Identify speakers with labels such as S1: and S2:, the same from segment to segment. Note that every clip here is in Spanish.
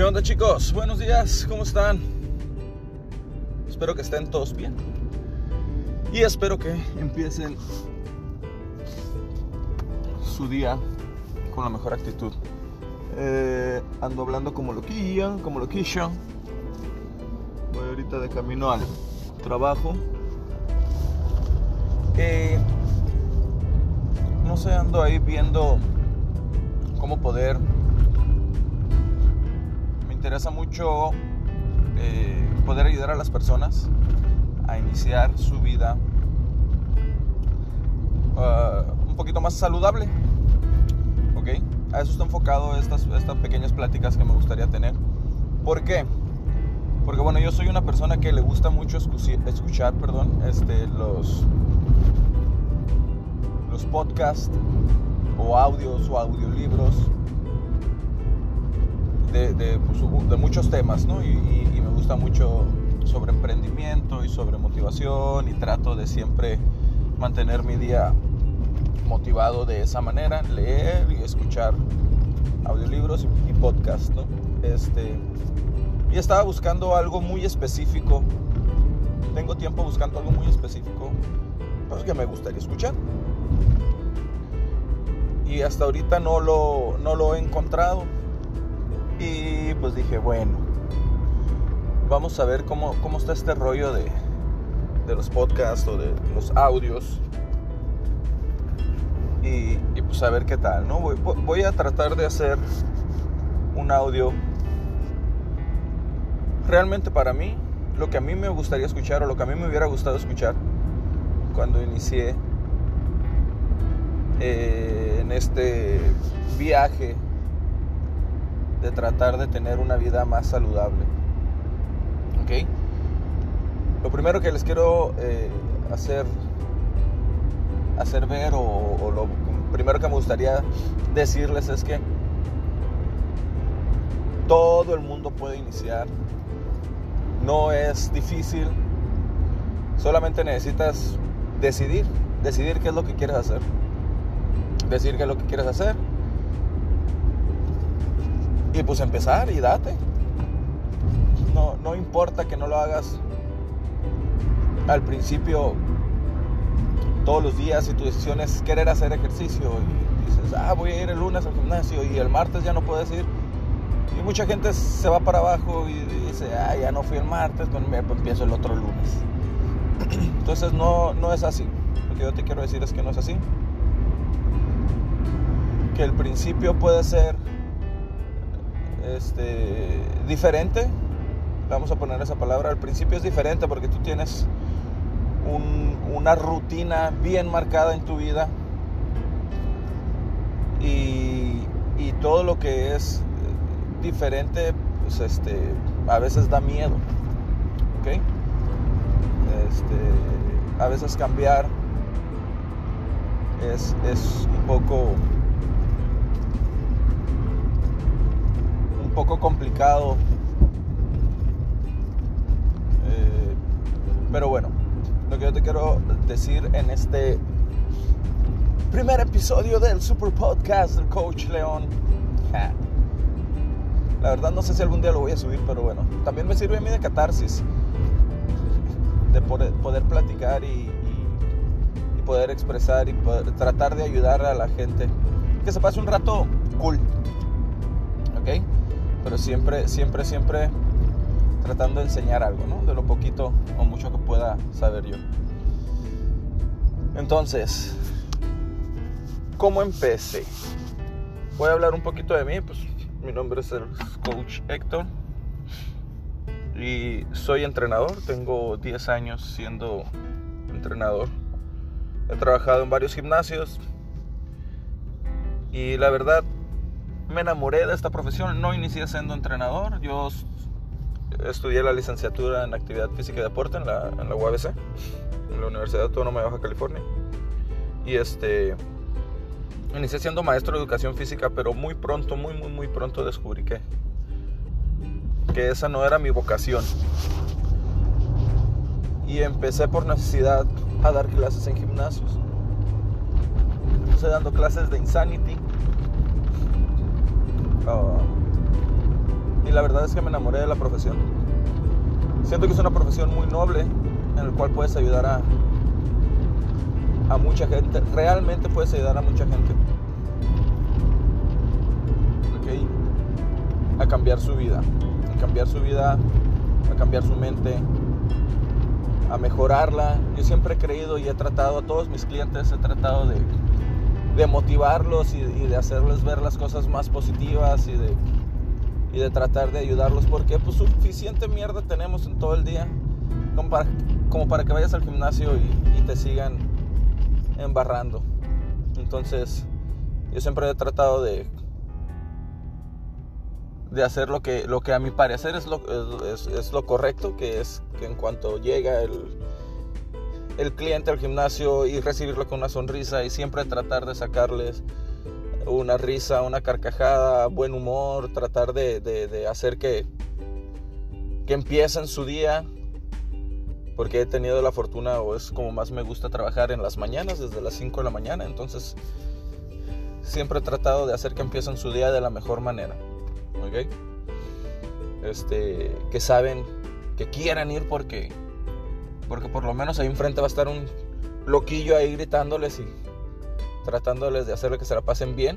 S1: ¿Qué onda chicos? Buenos días, ¿cómo están? Espero que estén todos bien. Y espero que empiecen su día con la mejor actitud. Eh, ando hablando como loquilla, como loquilla. Voy ahorita de camino al trabajo. Eh, no sé, ando ahí viendo cómo poder interesa mucho eh, poder ayudar a las personas a iniciar su vida uh, un poquito más saludable. ¿Ok? A eso está enfocado estas, estas pequeñas pláticas que me gustaría tener. ¿Por qué? Porque bueno, yo soy una persona que le gusta mucho escuchar, perdón, este, los, los podcasts o audios o audiolibros de, pues, de, muchos temas, ¿no? Y, me gusta mucho sobre emprendimiento y sobre motivación y trato de siempre mantener mi día motivado de esa manera, leer y escuchar audiolibros y, podcast, ¿no? Este, y estaba buscando algo muy específico. Tengo tiempo buscando algo muy específico pues, que me gustaría escuchar. Y hasta ahorita no lo, no lo he encontrado y pues dije, bueno, vamos a ver cómo, cómo está este rollo de, de los podcasts o de los audios. Y, pues a ver qué tal, ¿no? Voy, a tratar de hacer un audio realmente para mí, lo que a mí me gustaría escuchar o lo que a mí me hubiera gustado escuchar cuando inicié eh, en este viaje de tratar de tener una vida más saludable. ¿Ok? Lo primero que les quiero eh, hacer, hacer ver o, lo primero que me gustaría decirles es que todo el mundo puede iniciar. No es difícil. Solamente necesitas decidir, decidir qué es lo que quieres hacer. Decir qué es lo que quieres hacer y pues empezar y date. No, no importa que no lo hagas al principio todos los días y tu decisión es querer hacer ejercicio y dices, ah, voy a ir el lunes al gimnasio y el martes ya no puedes ir. Y mucha gente se va para abajo y dice, ah, ya no fui el martes, pues, pues empiezo el otro lunes. Entonces no, no es así. Lo que yo te quiero decir es que no es así. Que el principio puede ser este, diferente. Vamos a poner esa palabra. Al principio es diferente porque tú tienes una rutina bien marcada en tu vida. Y, y todo lo que es diferente, pues este, a veces da miedo. ¿Ok? Este, a veces cambiar es, es un poco poco complicado. Eh, pero bueno, lo que yo te quiero decir en este primer episodio del Super Podcast del Coach León. La verdad no sé si algún día lo voy a subir, pero bueno, también me sirve a mí de catarsis. De poder, poder platicar y, y, poder expresar y poder tratar de ayudar a la gente. Que se pase un rato cool. Pero siempre, siempre, siempre tratando de enseñar algo, ¿no? De lo poquito o mucho que pueda saber yo. Entonces, ¿cómo empecé? Voy a hablar un poquito de mí, pues mi nombre es el coach Héctor y soy entrenador, tengo 10 años siendo entrenador. He trabajado en varios gimnasios y la verdad me enamoré de esta profesión. No inicié siendo entrenador. Yo estudié la licenciatura en actividad física y deporte en la, UABC, en la Universidad Autónoma de Baja California. Y este. Inicié siendo maestro de educación física, pero muy pronto, muy, muy, muy pronto descubrí que, que esa no era mi vocación. Y empecé por necesidad a dar clases en gimnasios. Estoy dando clases de Insanity, y la verdad es que me enamoré de la profesión. Siento que es una profesión muy noble en el cual puedes ayudar a, a mucha gente, realmente puedes ayudar a mucha gente. A cambiar su vida, a cambiar su vida, a cambiar su mente, a mejorarla. Yo siempre he creído y he tratado a todos mis clientes, he tratado de, de motivarlos y, de hacerles ver las cosas más positivas y de, y de tratar de ayudarlos porque pues suficiente mierda tenemos en todo el día como para, como para que vayas al gimnasio y, te sigan embarrando. Entonces, yo siempre he tratado de, de hacer lo que, lo que a mi parecer es lo, es, lo correcto, que es que en cuanto llega el, el cliente al gimnasio y recibirlo con una sonrisa y siempre tratar de sacarles una risa, una carcajada, buen humor, tratar de, de hacer que, que empiecen su día, porque he tenido la fortuna o es como más me gusta trabajar en las mañanas, desde las 5 de la mañana, entonces siempre he tratado de hacer que empiecen su día de la mejor manera. Este, que saben, que quieran ir porque, porque por lo menos ahí enfrente va a estar un loquillo ahí gritándoles y tratándoles de hacerle que se la pasen bien.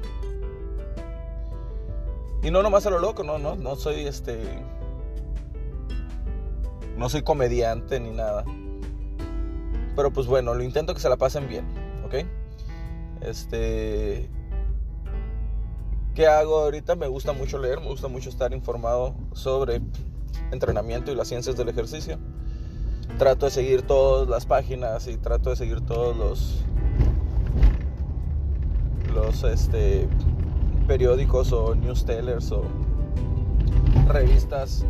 S1: Y no nomás a lo loco, no, no, no soy este. No soy comediante ni nada. Pero pues bueno, lo intento que se la pasen bien, ¿ok? Este. ¿Qué hago ahorita? Me gusta mucho leer, me gusta mucho estar informado sobre entrenamiento y las ciencias del ejercicio. Trato de seguir todas las páginas y trato de seguir todos los los este, periódicos o newsletters o revistas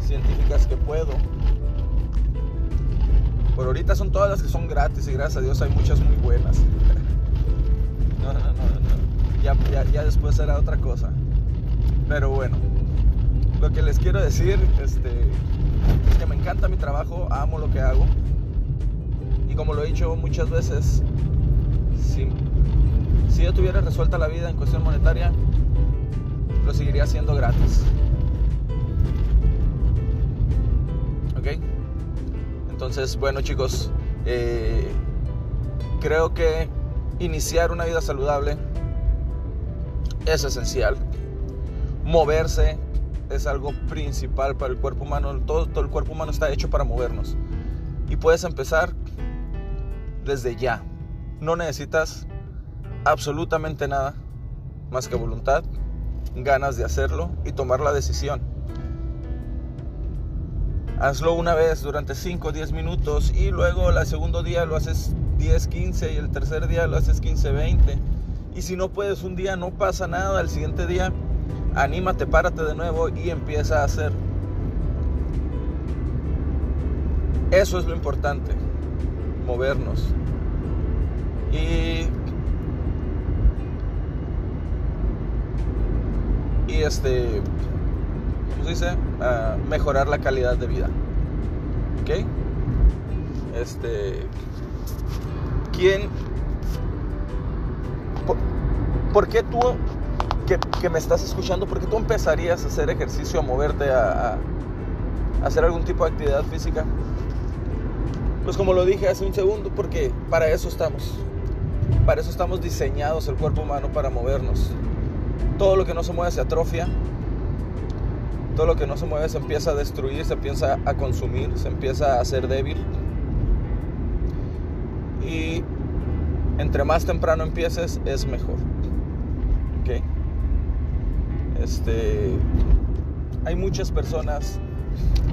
S1: científicas que puedo. Por ahorita son todas las que son gratis y gracias a Dios hay muchas muy buenas. no, no, no ya, después será otra cosa. Pero bueno, lo que les quiero decir este, es que me encanta mi trabajo, amo lo que hago. Y como lo he dicho muchas veces, si, si yo tuviera resuelta la vida en cuestión monetaria, lo seguiría haciendo gratis. ¿Ok? Entonces, bueno chicos, eh, creo que iniciar una vida saludable es esencial. Moverse es algo principal para el cuerpo humano. Todo, todo el cuerpo humano está hecho para movernos. Y puedes empezar desde ya. No necesitas absolutamente nada más que voluntad, ganas de hacerlo y tomar la decisión. Hazlo una vez durante 5 o 10 minutos y luego el segundo día lo haces 10, 15 y el tercer día lo haces 15, 20 y si no puedes un día, no pasa nada. El siguiente día, anímate, párate de nuevo y empieza a hacer. Eso es lo importante, movernos. Y, y este, ¿cómo se dice? Ah, mejorar la calidad de vida. ¿Ok? Este, ¿quién ¿por qué tú, que, me estás escuchando, por qué tú empezarías a hacer ejercicio, a moverte, a, a hacer algún tipo de actividad física? Pues como lo dije hace un segundo, porque para eso estamos. Para eso estamos diseñados el cuerpo humano para movernos. Todo lo que no se mueve se atrofia. Todo lo que no se mueve se empieza a destruir, se empieza a consumir, se empieza a hacer débil. Y entre más temprano empieces es mejor. Este, hay muchas personas,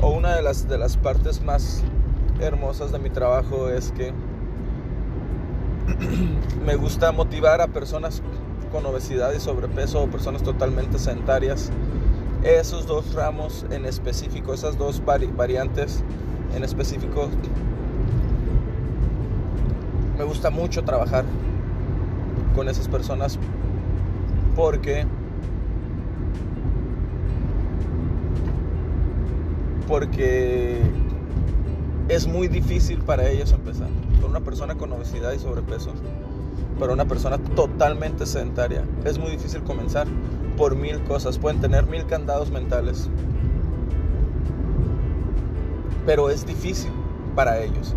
S1: o una de las, de las partes más hermosas de mi trabajo es que me gusta motivar a personas con obesidad y sobrepeso o personas totalmente sedentarias. Esos dos ramos en específico, esas dos variantes en específico, me gusta mucho trabajar con esas personas porque porque es muy difícil para ellos empezar. Para una persona con obesidad y sobrepeso, para una persona totalmente sedentaria, es muy difícil comenzar por mil cosas, pueden tener mil candados mentales. Pero es difícil para ellos.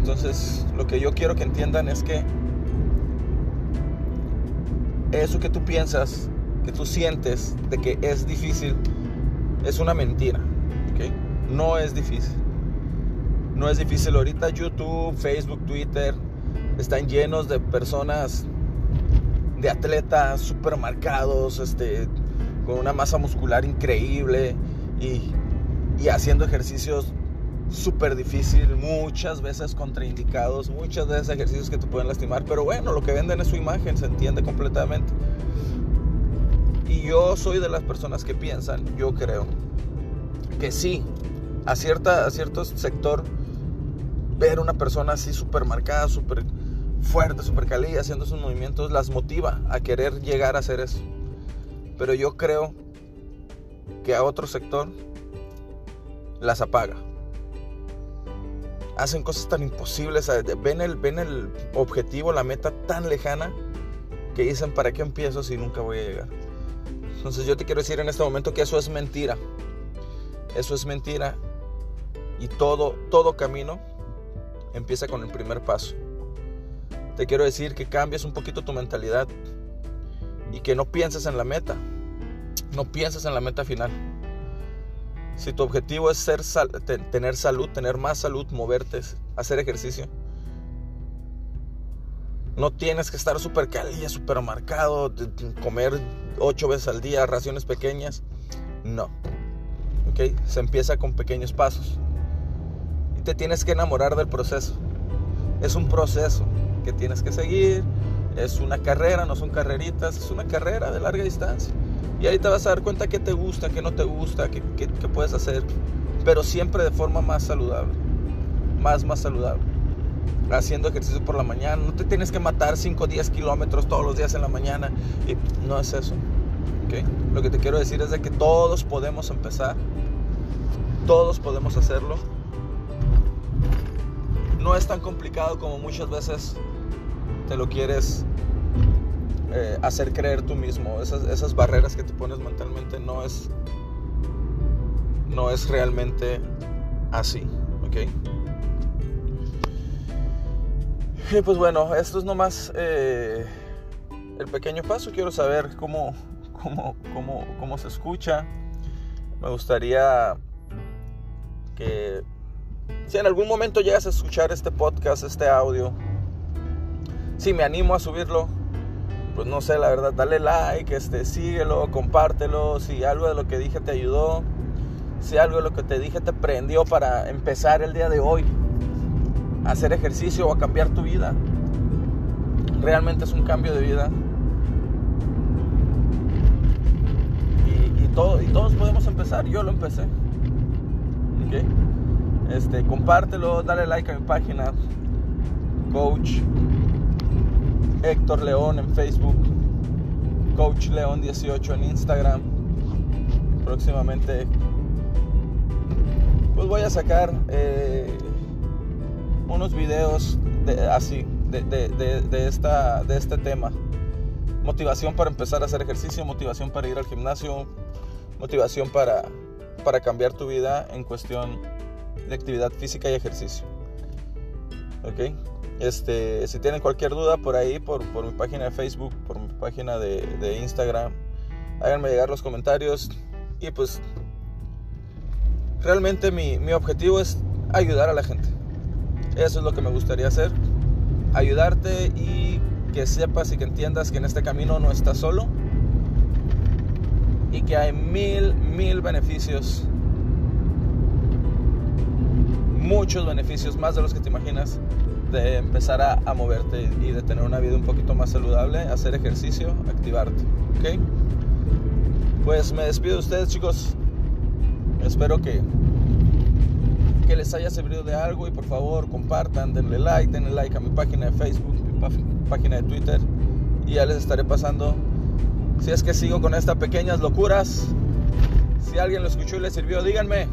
S1: Entonces, lo que yo quiero que entiendan es que eso que tú piensas, que tú sientes de que es difícil, es una mentira. No es difícil. No es difícil. Ahorita YouTube, Facebook, Twitter están llenos de personas, de atletas super marcados, este, con una masa muscular increíble y, y haciendo ejercicios súper difícil, muchas veces contraindicados, muchas veces ejercicios que te pueden lastimar, pero bueno, lo que venden es su imagen, se entiende completamente. Y yo soy de las personas que piensan, yo creo, que sí, a, cierta, a cierto sector, ver una persona así súper marcada, súper fuerte, súper cálida, haciendo sus movimientos, las motiva a querer llegar a hacer eso. Pero yo creo que a otro sector las apaga hacen cosas tan imposibles, ven el, ven el objetivo, la meta tan lejana que dicen, ¿para qué empiezo si nunca voy a llegar? Entonces yo te quiero decir en este momento que eso es mentira. Eso es mentira. Y todo, todo camino empieza con el primer paso. Te quiero decir que cambies un poquito tu mentalidad y que no pienses en la meta. No pienses en la meta final. Si tu objetivo es ser tener salud, tener más salud, moverte, hacer ejercicio, no tienes que estar súper calilla, súper marcado, comer ocho veces al día, raciones pequeñas. No. ¿Ok? Se empieza con pequeños pasos. Y te tienes que enamorar del proceso. Es un proceso que tienes que seguir. Es una carrera, no son carreritas, es una carrera de larga distancia. Y ahí te vas a dar cuenta que te gusta, que no te gusta, que, puedes hacer. Pero siempre de forma más saludable. Más, más saludable. Haciendo ejercicio por la mañana. No te tienes que matar 5 o 10 kilómetros todos los días en la mañana. Y no es eso. Lo que te quiero decir es que todos podemos empezar. Todos podemos hacerlo. No es tan complicado como muchas veces te lo quieres eh, hacer creer tú mismo. Esas, barreras que te pones mentalmente no es, no es realmente así. Pues bueno, esto es nomás eh, el pequeño paso. Quiero saber cómo, cómo, cómo, cómo se escucha. Me gustaría que si en algún momento llegas a escuchar este podcast, este audio, si me animo a subirlo, pues no sé, la verdad, dale like, este, síguelo, compártelo, si algo de lo que dije te ayudó, si algo de lo que te dije te prendió para empezar el día de hoy, hacer ejercicio o a cambiar tu vida. Realmente es un cambio de vida. Y, todo, y todos podemos empezar, yo lo empecé. Este, compártelo, dale like a mi página, coach Héctor León en Facebook, Coach León 18 en Instagram. Próximamente, pues voy a sacar eh, unos videos de, así de, esta, de este tema. Motivación para empezar a hacer ejercicio, motivación para ir al gimnasio, motivación para, para cambiar tu vida en cuestión de actividad física y ejercicio. ¿Ok? Este, si tienen cualquier duda por ahí, por, mi página de Facebook, por mi página de, Instagram, háganme llegar los comentarios. Y pues realmente mi, mi objetivo es ayudar a la gente. Eso es lo que me gustaría hacer. Ayudarte y que sepas y que entiendas que en este camino no estás solo. Y que hay mil, mil beneficios. Muchos beneficios, más de los que te imaginas de empezar a, moverte y de tener una vida un poquito más saludable, hacer ejercicio, activarte. ¿Ok? Pues me despido de ustedes, chicos. Espero que, que les haya servido de algo y por favor compartan, denle like, denle like a mi página de Facebook, mi página de Twitter y ya les estaré pasando. Si es que sigo con estas pequeñas locuras, si alguien lo escuchó y le sirvió, díganme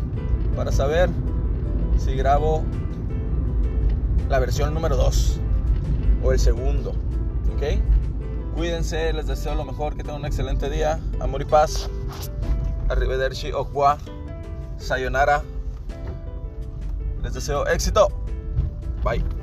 S1: para saber si grabo la versión número 2 o el segundo. ¿Ok? Cuídense. Les deseo lo mejor, que tengan un excelente día. Amor y paz. Arrivederci, Okwa. Sayonara. Les deseo éxito. Bye.